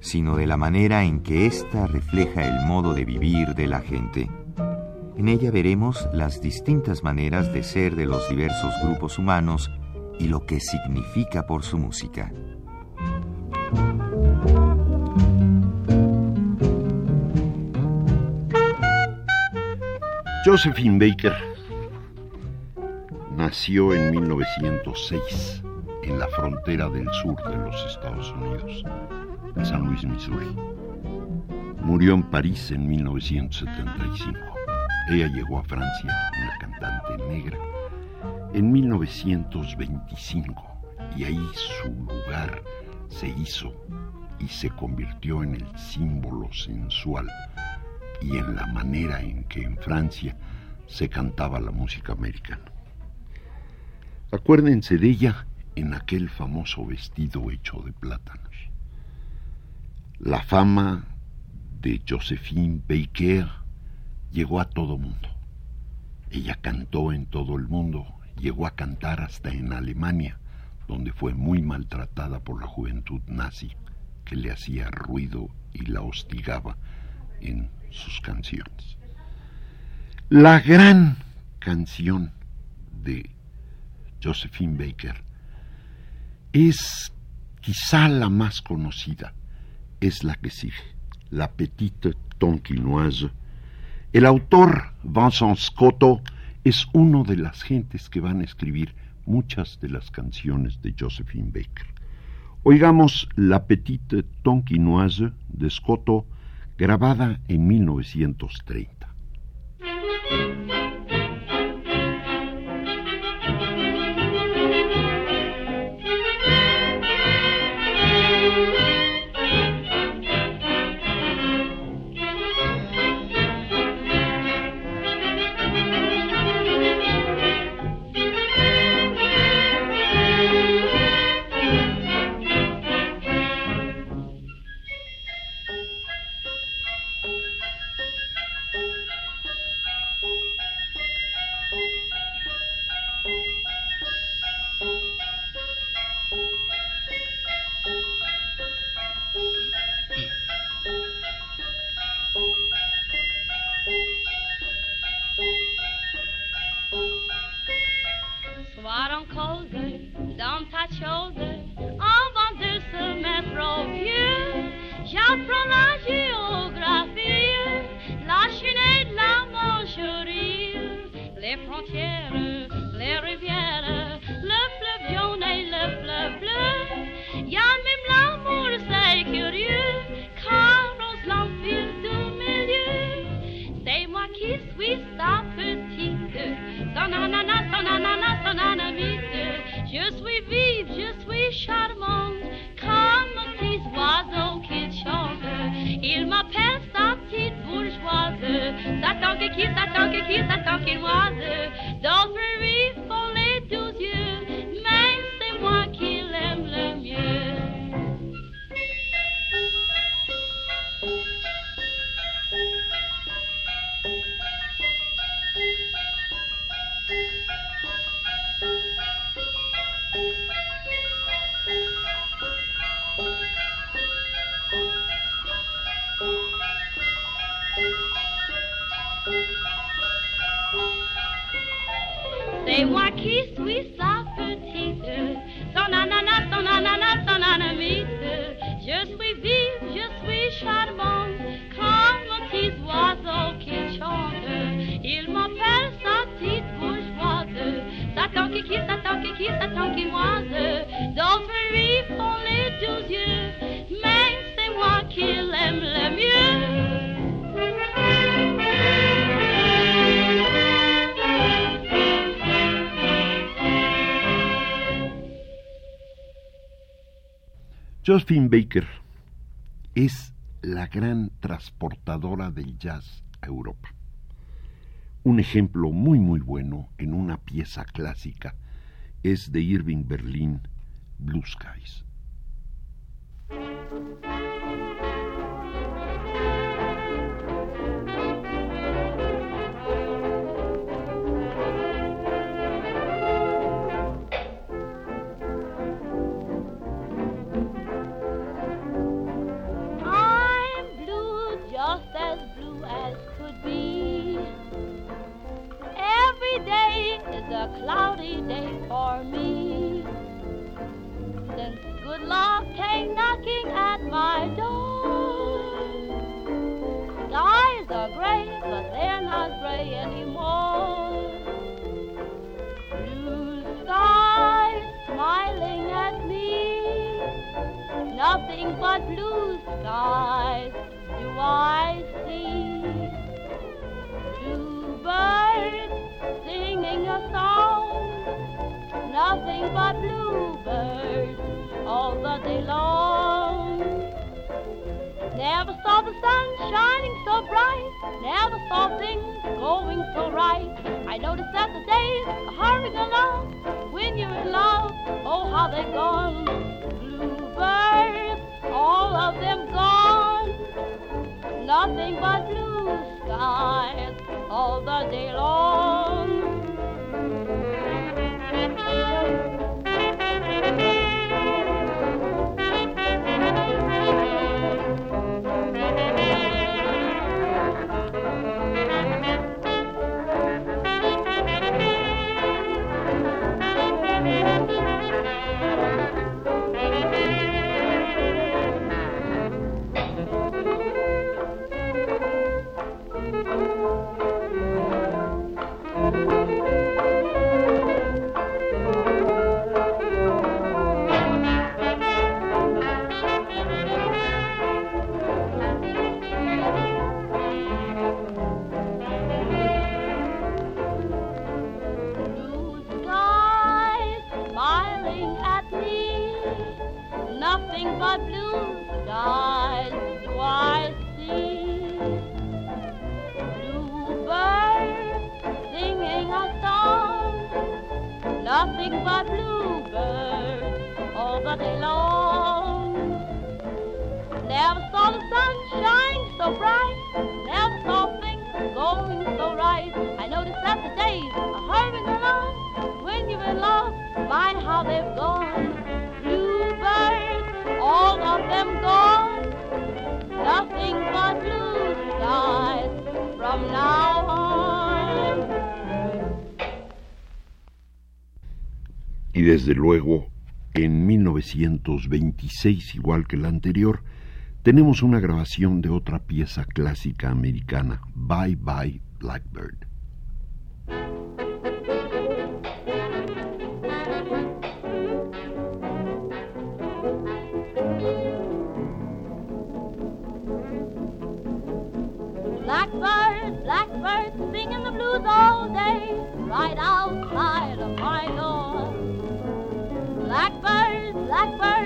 sino de la manera en que ésta refleja el modo de vivir de la gente. En ella veremos las distintas maneras de ser de los diversos grupos humanos y lo que significa por su música. Josephine Baker nació en 1906 en la frontera del sur de los Estados Unidos, en San Luis, Missouri. Murió en París en 1975. Ella llegó a Francia, una cantante negra, en 1925 y ahí su lugar se hizo y se convirtió en el símbolo sensual y en la manera en que en Francia se cantaba la música americana. Acuérdense de ella en aquel famoso vestido hecho de plátanos. La fama de Josephine Baker llegó a todo mundo. Ella cantó en todo el mundo, llegó a cantar hasta en Alemania, donde fue muy maltratada por la juventud nazi que le hacía ruido y la hostigaba en sus canciones. La gran canción de Josephine Baker es quizá la más conocida, es la que sigue, La Petite Tonquinoise. El autor Vincent Scotto es uno de las gentes que van a escribir muchas de las canciones de Josephine Baker. Oigamos La Petite Tonquinoise de Scotto, grabada en 1930. Dans ta chose avant de se mettre au vieux. J'apprends la géographie, la Chine et la Manchurie, les frontières, here's that donkey, here's that donkey was. Josephine Baker es la gran transportadora del jazz a Europa. Un ejemplo muy muy bueno en una pieza clásica es de Irving Berlin, Blue Skies. Not anymore. Blue skies smiling at me. Nothing but blue skies do I see. Blue birds singing a song nothing but bluebirds all the day long. Never saw the sun shining so bright, never saw things going so right. I noticed that the days are hurrying along when you're in love. Oh, how they've gone. Bluebirds, all of them gone. Nothing but blue skies all the day long. Desde luego, en 1926, igual que la anterior, tenemos una grabación de otra pieza clásica americana, Bye Bye Blackbird. Blackbird,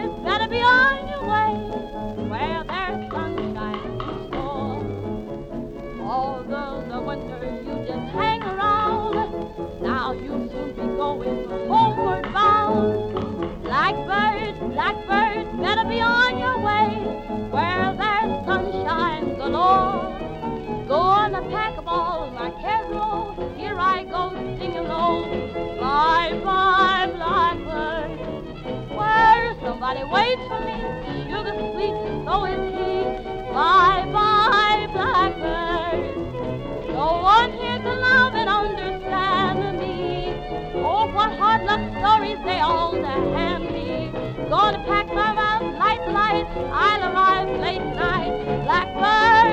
Where somebody waits for me, sugar sweet, so is he. Bye bye, blackbird. No one here to love and understand me. Oh, what hard luck stories they all hand me. Gonna pack my mouth light, light. I'll arrive late night. Blackbird,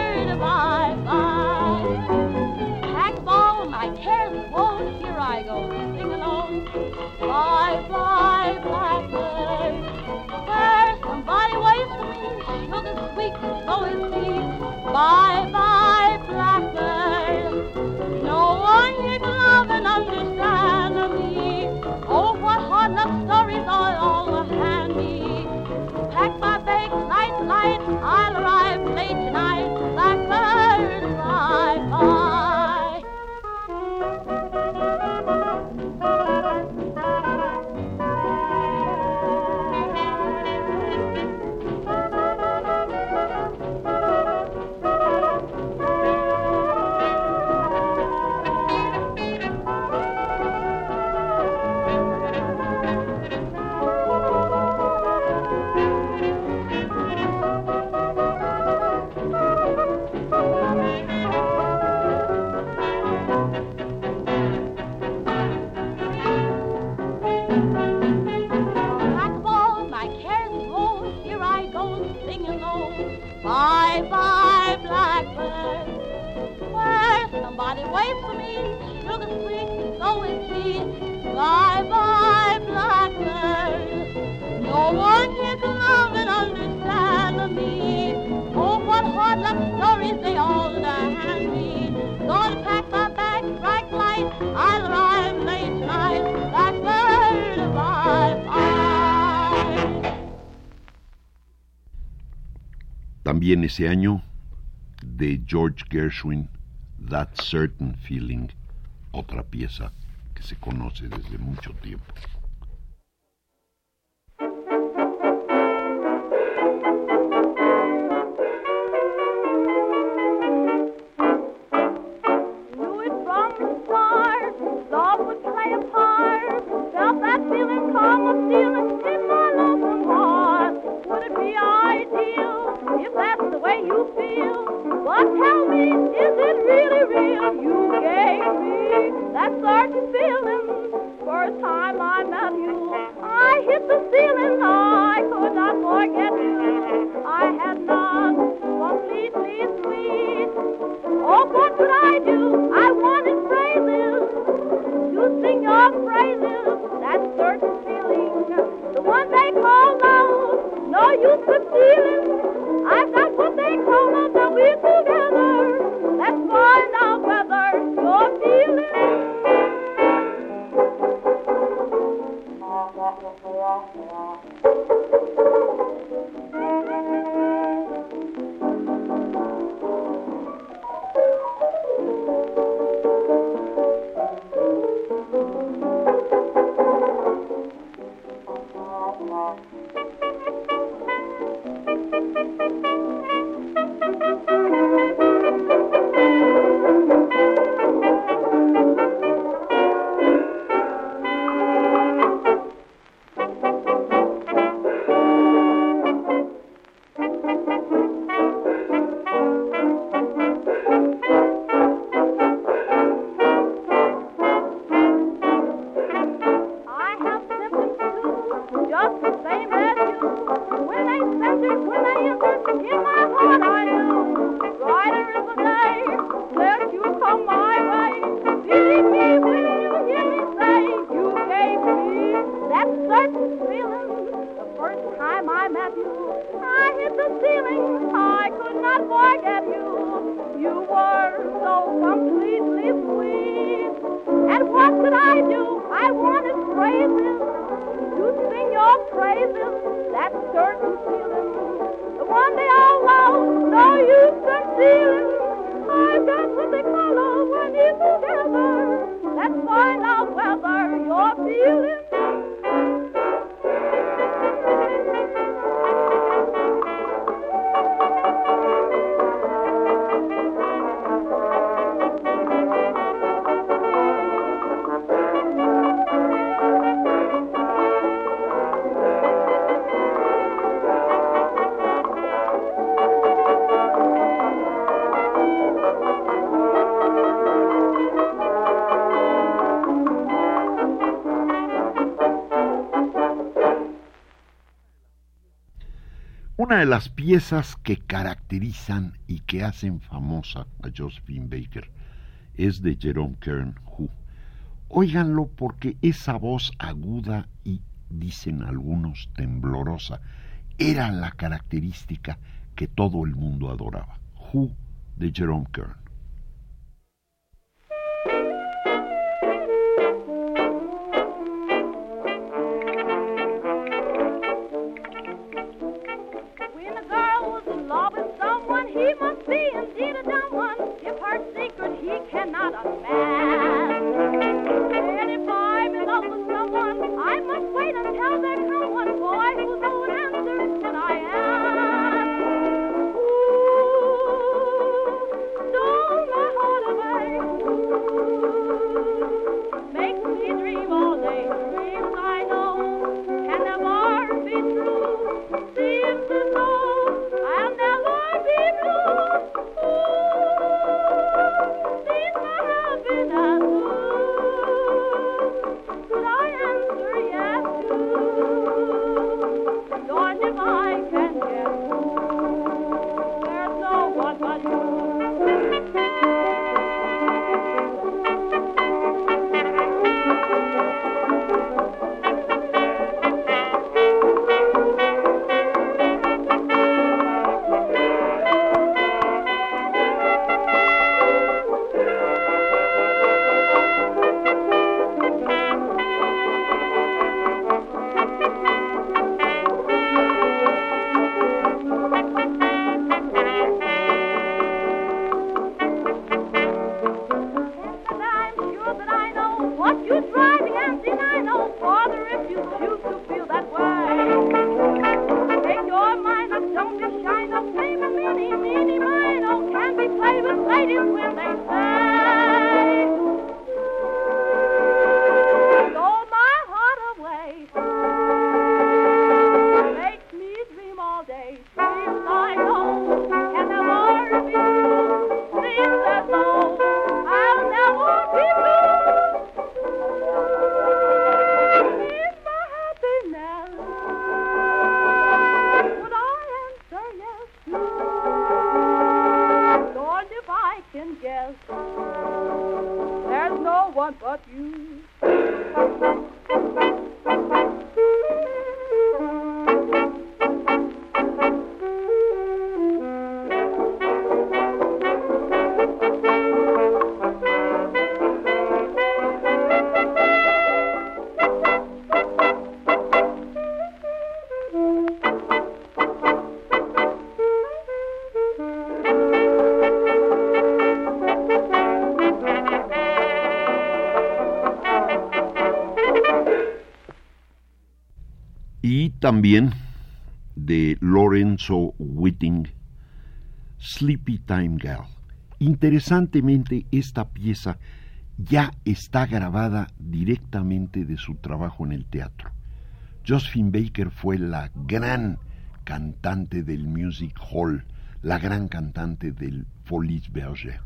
Bye bye, blackbird. No one here to love and understand me. Oh, what hard luck stories are all handy. Pack my bags, light, light, I'll arrive late tonight. También ese año, de George Gershwin, That Certain Feeling, otra pieza se conoce desde mucho tiempo. una de las piezas que caracterizan y que hacen famosa a Josephine Baker es de Jerome Kern Who. Óiganlo porque esa voz aguda y, dicen algunos, temblorosa, era la característica que todo el mundo adoraba. Who de Jerome Kern. También de Lorenzo Whiting, Sleepy Time Girl. Interesantemente, esta pieza ya está grabada directamente de su trabajo en el teatro. Josephine Baker fue la gran cantante del music hall, la gran cantante del Folies Bergère.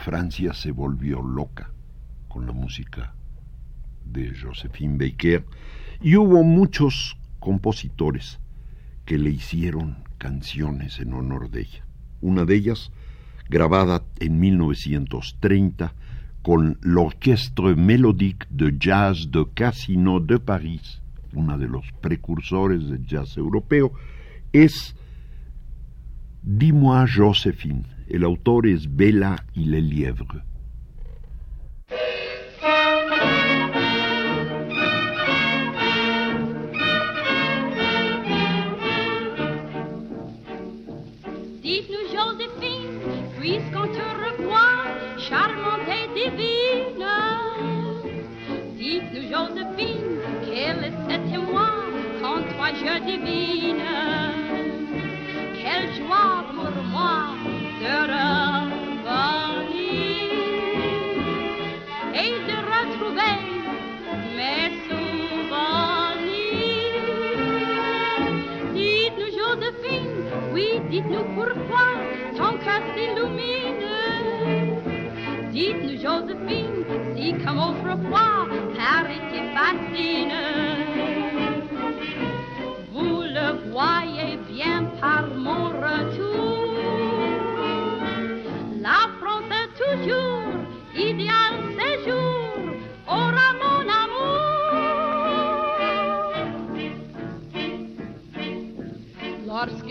Francia se volvió loca con la música de Josephine Baker y hubo muchos compositores que le hicieron canciones en honor de ella. Una de ellas, grabada en 1930 con l'Orchestre Mélodique de Jazz de Casino de París, uno de los precursores del jazz europeo, es Dis-moi Josephine, El autor es Bella y Le Lièvre. Dites-nous, Joséphine, puisqu'on te revoit, charmante et divine. Dites-nous, Joséphine, je divine? Quelle joie pour moi de revenir et de retrouver mes souvenirs. Dites-nous, Joséphine, oui, dites-nous pourquoi ton cœur s'illumine. Dites-nous, Joséphine, si comme autrefois, Paris te fascine. Vous le voyez bien par mon retour.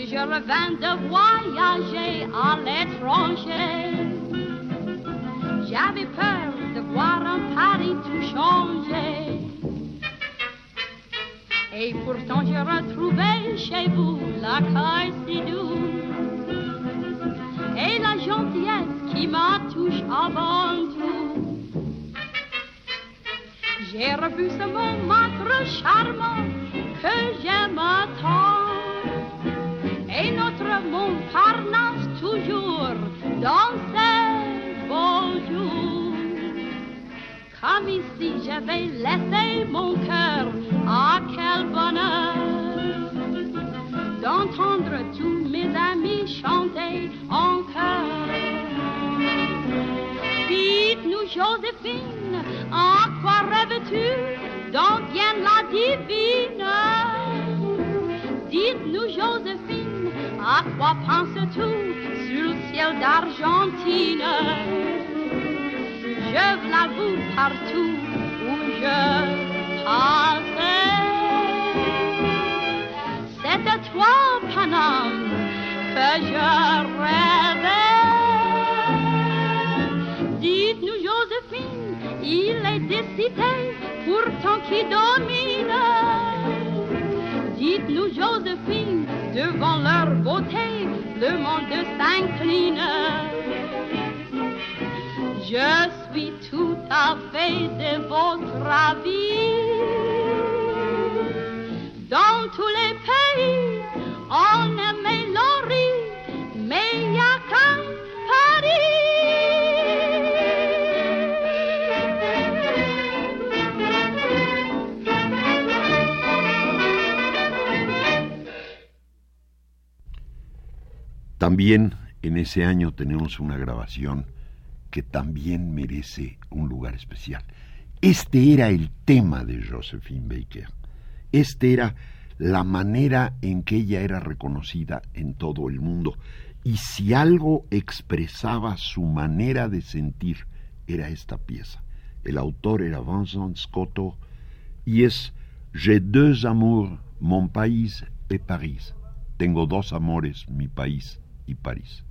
Je revins de voyager à l'étranger, j'avais peur de voir un Paris tout changé. Et pourtant j'ai retrouvé chez vous l'accueil si doux et la gentillesse qui m'a touché avant tout. J'ai revu ce Montmartre charmant que j'aime tant et notre Montparnasse toujours dans ses beaux jours. Comme ici j'avais laissé mon cœur, ah quel bonheur d'entendre tous mes amis chanter en chœur. Dites-nous, Joséphine, à quoi rêves-tu donc bien la divine Dites-nous, Joséphine, à quoi penses-tu sur le ciel d'Argentine Je l'avoue partout où je passais. C'est à toi, Paname, que je rêvais. Dites-nous, Joséphine, il est des cités pourtant qui dominent. Dites-nous, Joséphine, devant leur beauté, le monde s'incline. Je suis tout à fait de votre avis. Dans tous les pays, También en ese año tenemos una grabación que también merece un lugar especial. Este era el tema de Josephine Baker. Este era la manera en que ella era reconocida en todo el mundo. Y si algo expresaba su manera de sentir, era esta pieza. El autor era Vincent Scotto y es J'ai deux amours, mon pays et Paris. Tengo dos amores, mi país y París.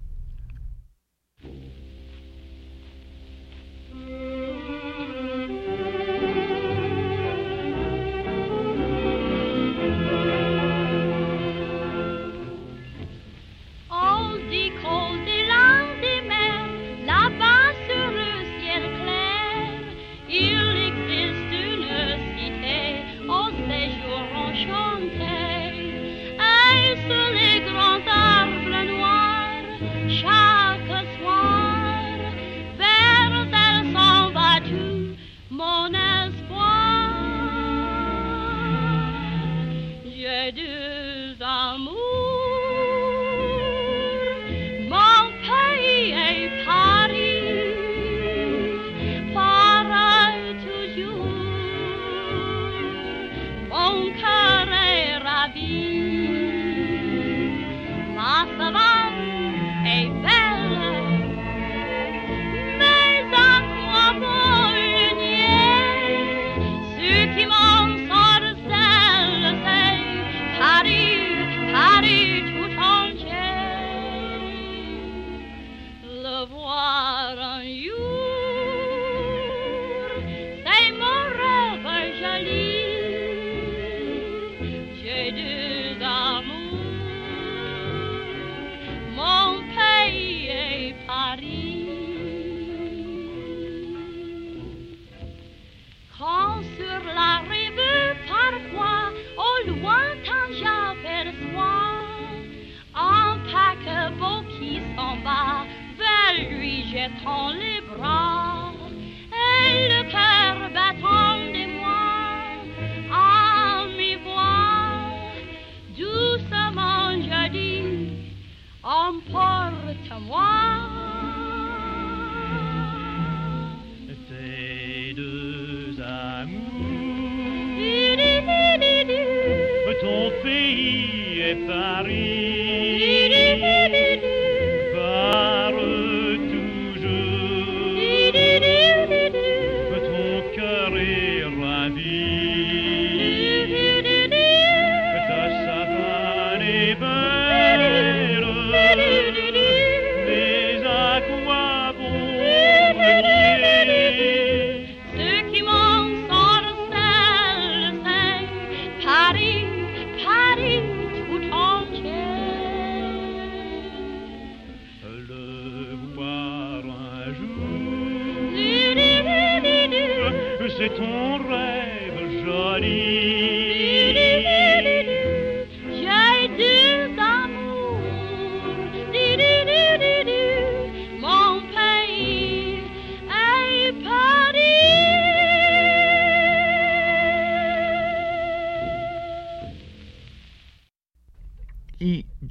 jetant les bras et le cœur battant de moi à mi voix. Doucement je dis, emporte-moi.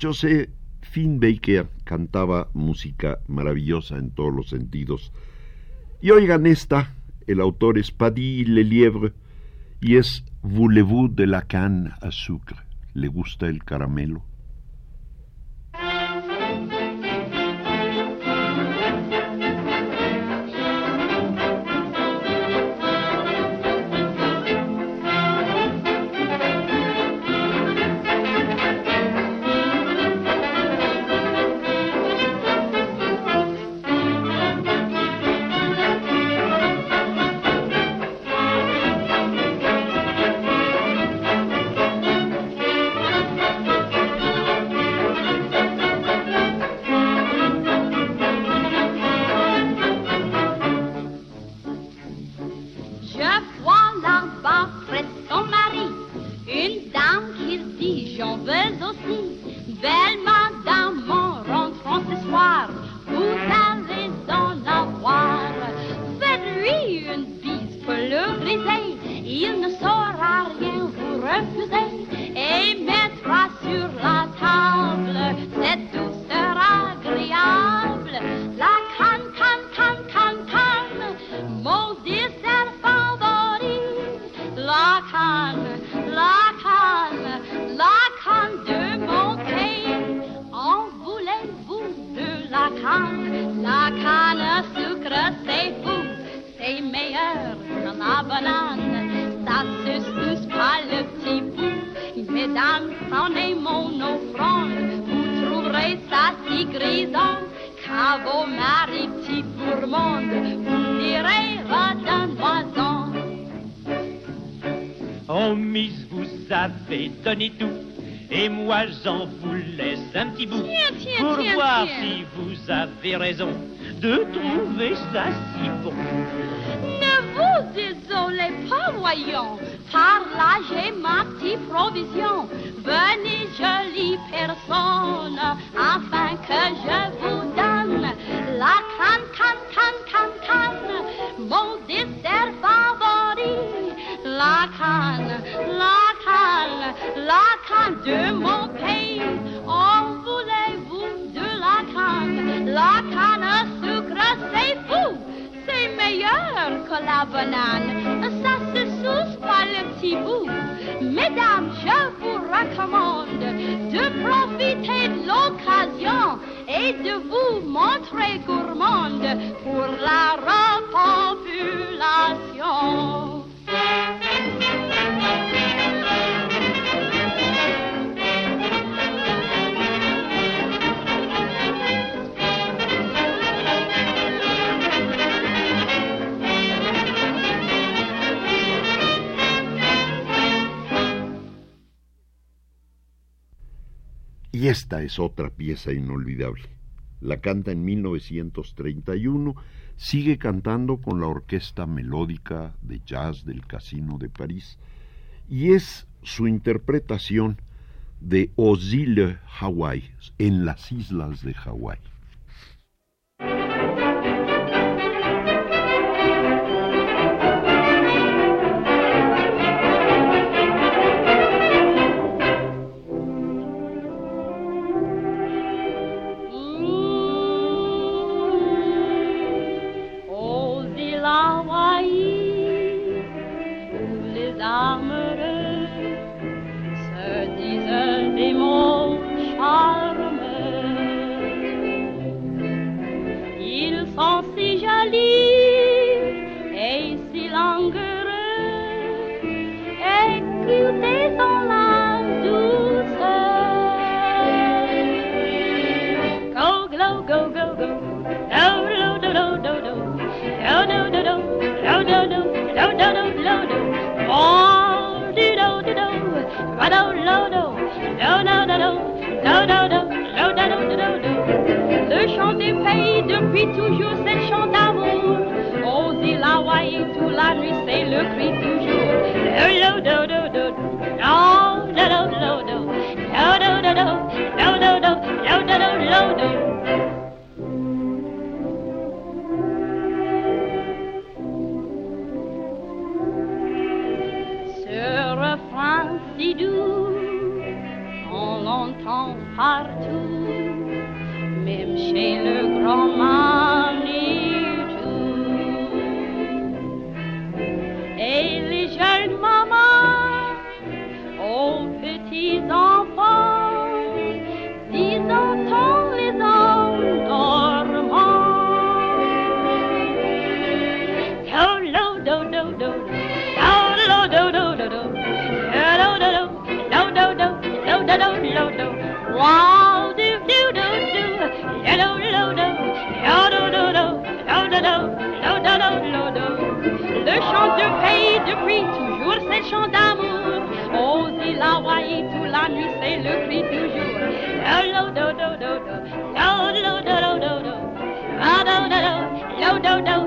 José Finbaker cantaba música maravillosa en todos los sentidos. Y oigan esta, el autor es Paddy Lelièvre y es Voulez-vous de la canne à sucre? ¿Le gusta el caramelo? Ne vous désolez pas, voyons, Par là j'ai ma petite provision. Venez, jolie personne, afin que je la banane, ça se souce par le petit bout. Mesdames, je vous recommande de profiter de l'occasion et de vous montrer gourmande pour la repopulation. Y esta es otra pieza inolvidable. La canta en 1931, sigue cantando con la Orquesta Melódica de Jazz del Casino de París, y es su interpretación de Osile Hawaii, en las islas de Hawái. Le chant des pays depuis toujours, c'est le chant d'amour. Aux îles Hawaï, toute la nuit, c'est le cri toujours. chant d'amour. Oh, il a waillé toute la nuit, c'est le cri du jour. Lo, do, do, do, do. Lo, do, do, do, do. Lo, do, do. Lo, do, do.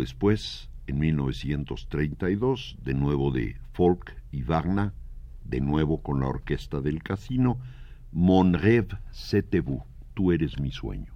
después, en 1932, de nuevo de Folk y Wagner, de nuevo con la orquesta del casino, Mon rêve, c'est vous, tú eres mi sueño.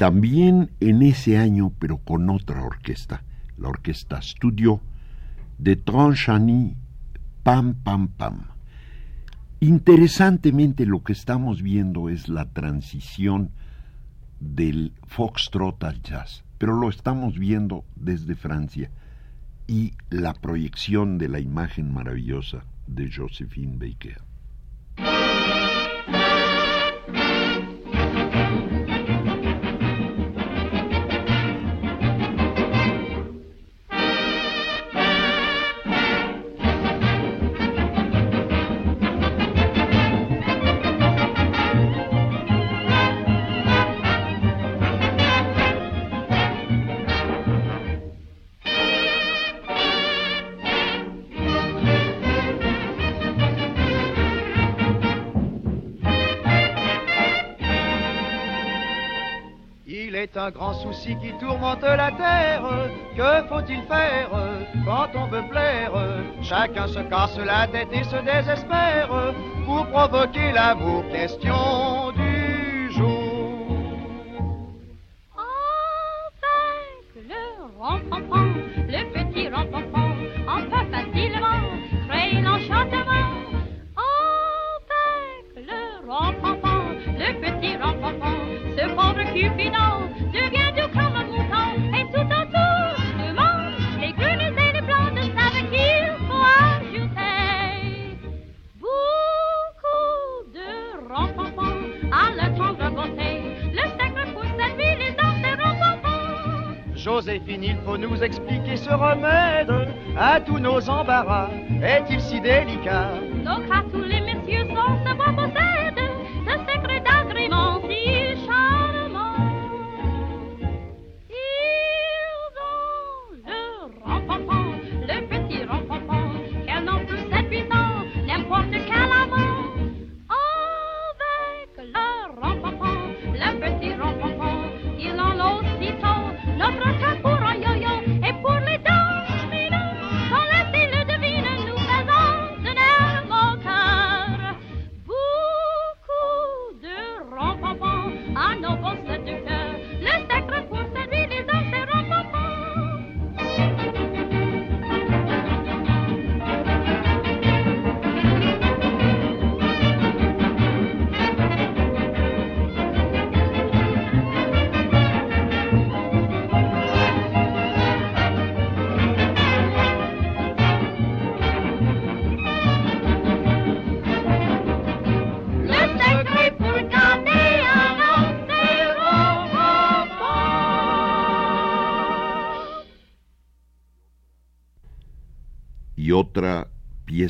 también en ese año, pero con otra orquesta, la orquesta Studio de Tranchani, Pam Pam Pam. Interesantemente lo que estamos viendo es la transición del foxtrot al jazz, pero lo estamos viendo desde Francia y la proyección de la imagen maravillosa de Josephine Baker. qui tourmente la terre. Que faut-il faire quand on veut plaire? Chacun se casse la tête et se désespère pour provoquer la l'amour. Question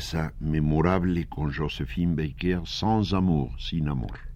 pièce mémorable con Josephine Baker, Sans amour, sin amour.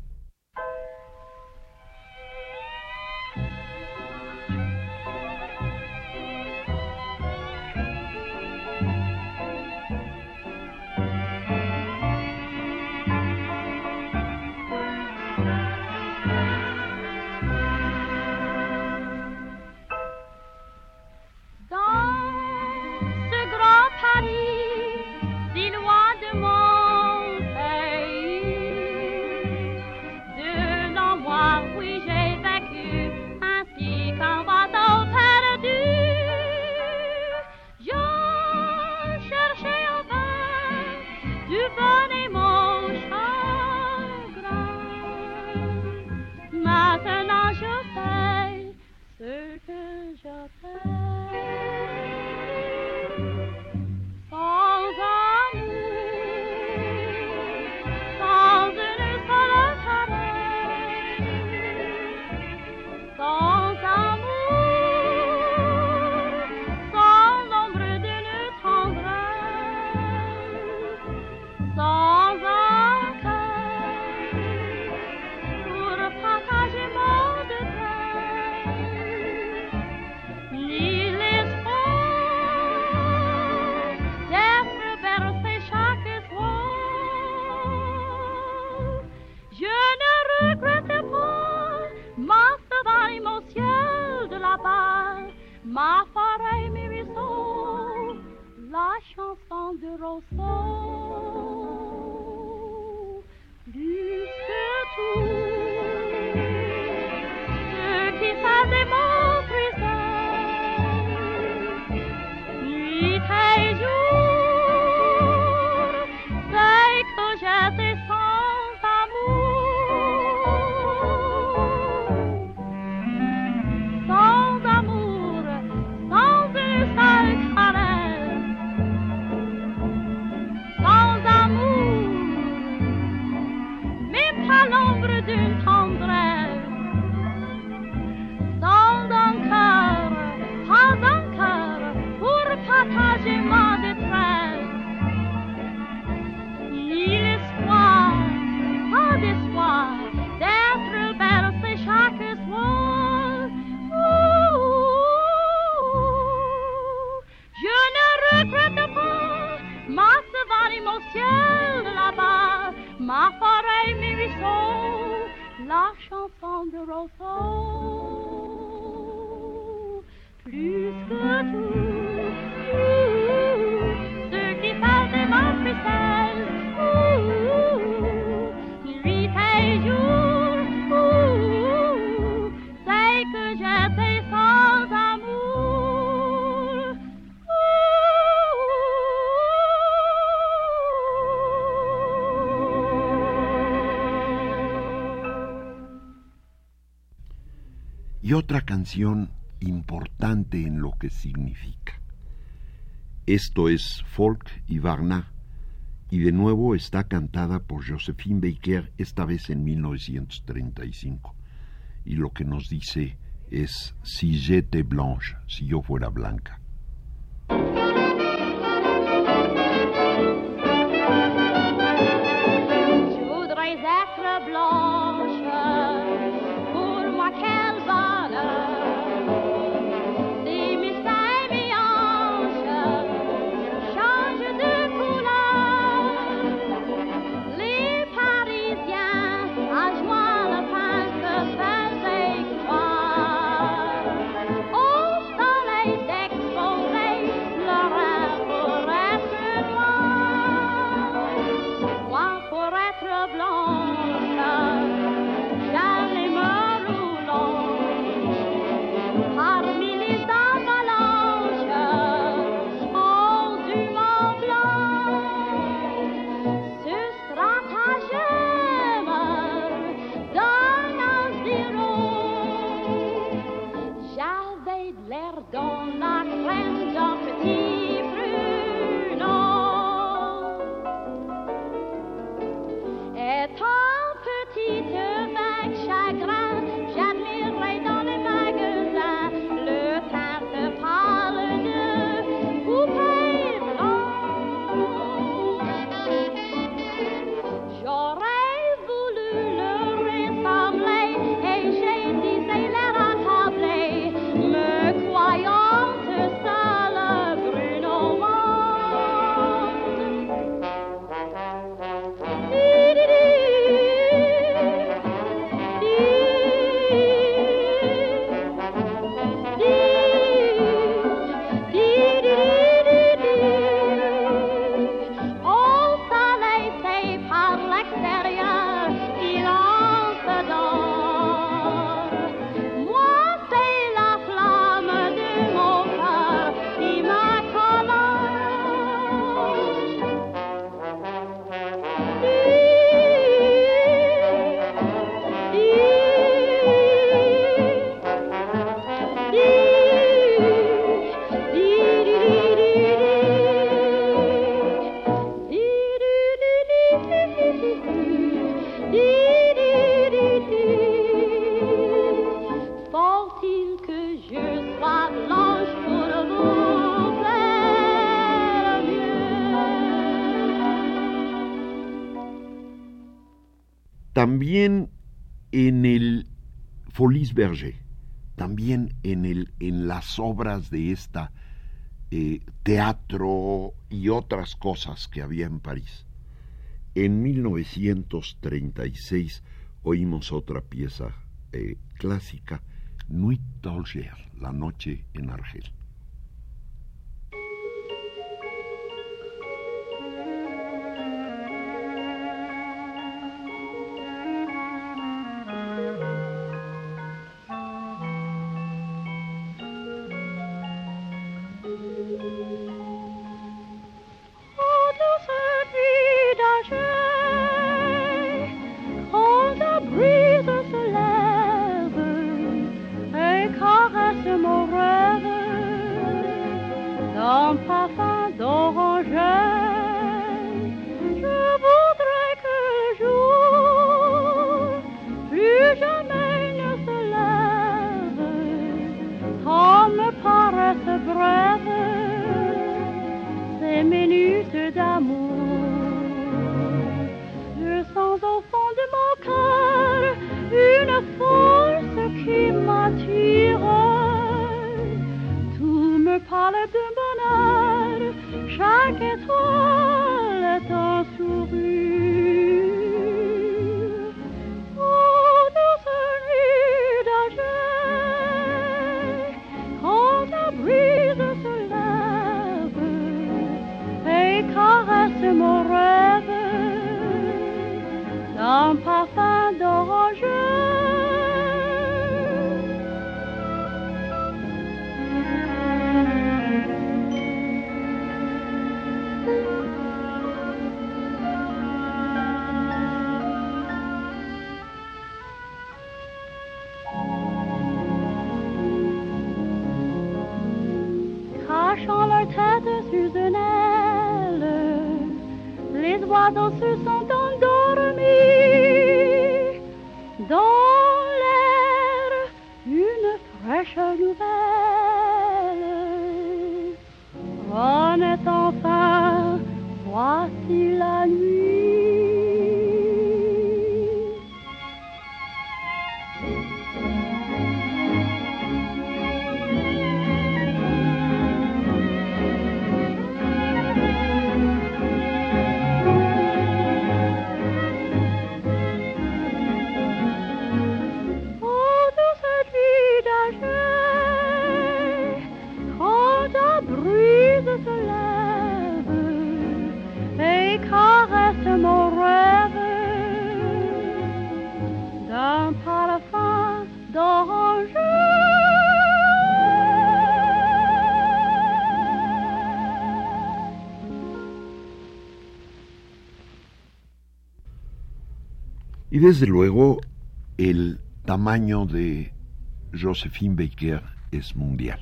Ma forêt, mes ruisseaux, la chanson de Rousseau. Plus que tout. otra canción importante en lo que significa. Esto es Folk y Varna, y de nuevo está cantada por Josephine Baker, esta vez en 1935. Y lo que nos dice es Si j'étais blanche, si yo fuera blanca. Folies Berger, también en, el, en las obras de esta eh, teatro y otras cosas que había en París. En 1936 oímos otra pieza eh, clásica, Nuit d'Alger, La Noche en Argel. Aile, les oiseaux se sont endormis. Dans l'air, une fraîche nouvelle. Renaît enfin, voici la Y desde luego el tamaño de Josephine Baker es mundial.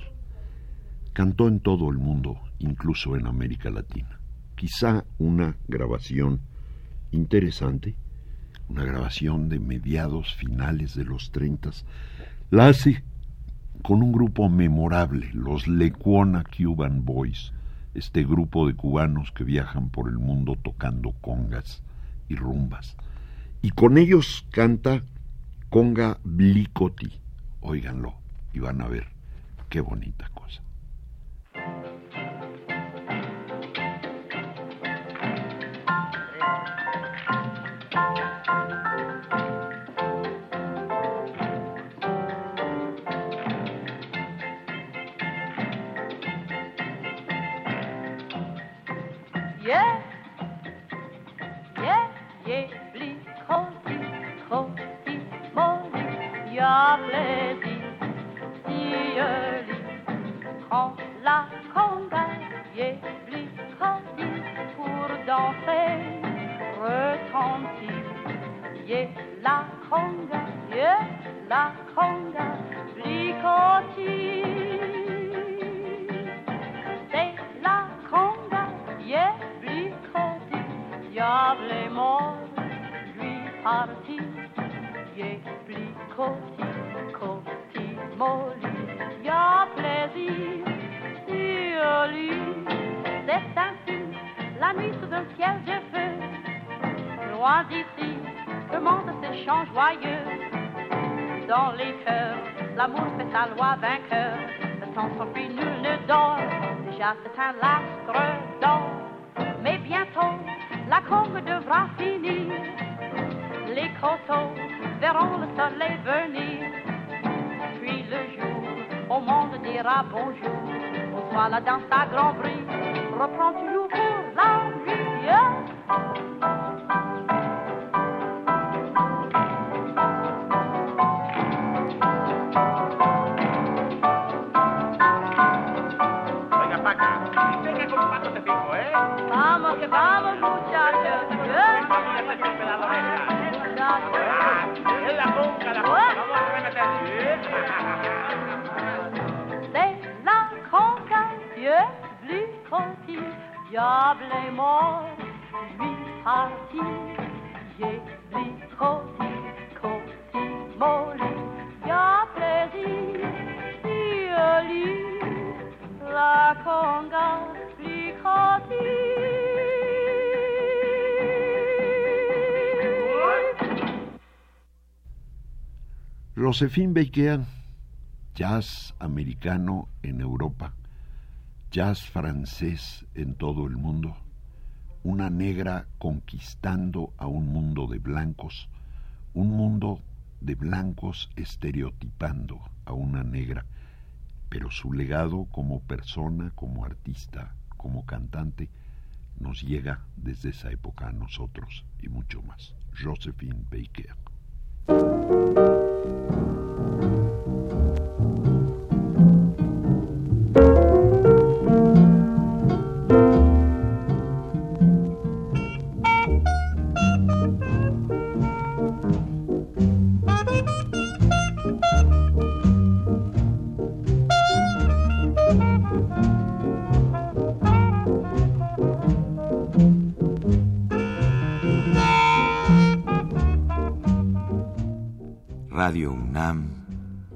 Cantó en todo el mundo, incluso en América Latina. Quizá una grabación interesante, una grabación de mediados finales de los 30, la hace con un grupo memorable, los Lecuona Cuban Boys, este grupo de cubanos que viajan por el mundo tocando congas y rumbas. Y con ellos canta Conga Blicoti. Óiganlo y van a ver qué bonita cosa. Bientôt, la combe devra finir. Les coteaux verront le soleil venir. Puis le jour, au monde dira bonjour. Au soir, là, dans sa grand brie, reprend toujours pour la lumière. Vamos, que vamos, muchachos. Les Dieu plus tranquille, diable est mort, lui parti, j'ai lui côté, côté mollet, diable dit, la conga, lui côté. Josephine Baker, jazz americano en Europa, jazz francés en todo el mundo, una negra conquistando a un mundo de blancos, un mundo de blancos estereotipando a una negra, pero su legado como persona, como artista, como cantante, nos llega desde esa época a nosotros y mucho más. Josephine Baker.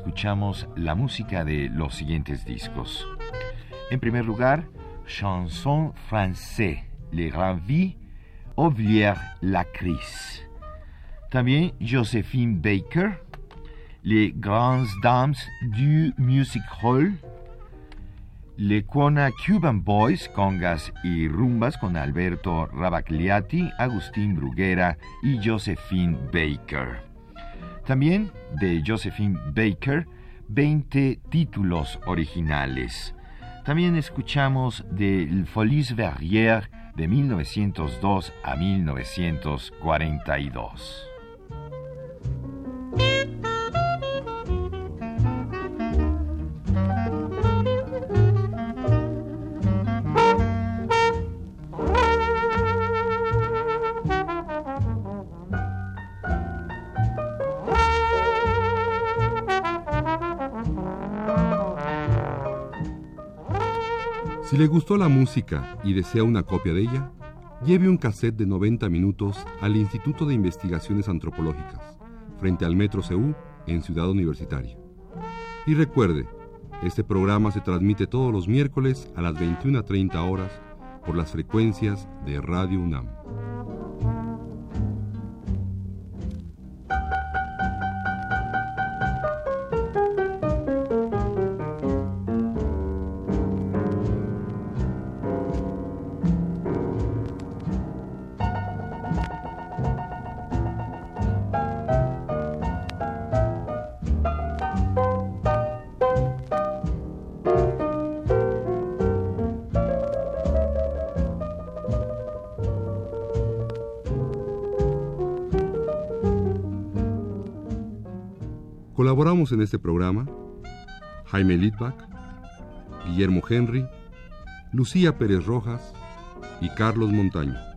Escuchamos la música de los siguientes discos. En primer lugar, Chanson français, Les Grands Vies, Oblière la Crise. También Josephine Baker, Les Grandes Dames du Music Hall, Le Cuona Cuban Boys, congas y rumbas con Alberto Rabagliati, Agustín Bruguera y Josephine Baker. También de Josephine Baker, 20 títulos originales. También escuchamos de Folies Verrières de 1902 a 1942. Si le gustó la música y desea una copia de ella, lleve un cassette de 90 minutos al Instituto de Investigaciones Antropológicas, frente al Metro CU en Ciudad Universitaria. Y recuerde, este programa se transmite todos los miércoles a las 21.30 horas por las frecuencias de Radio UNAM. En este programa Jaime Litvak, Guillermo Henry, Lucía Pérez Rojas y Carlos Montaño.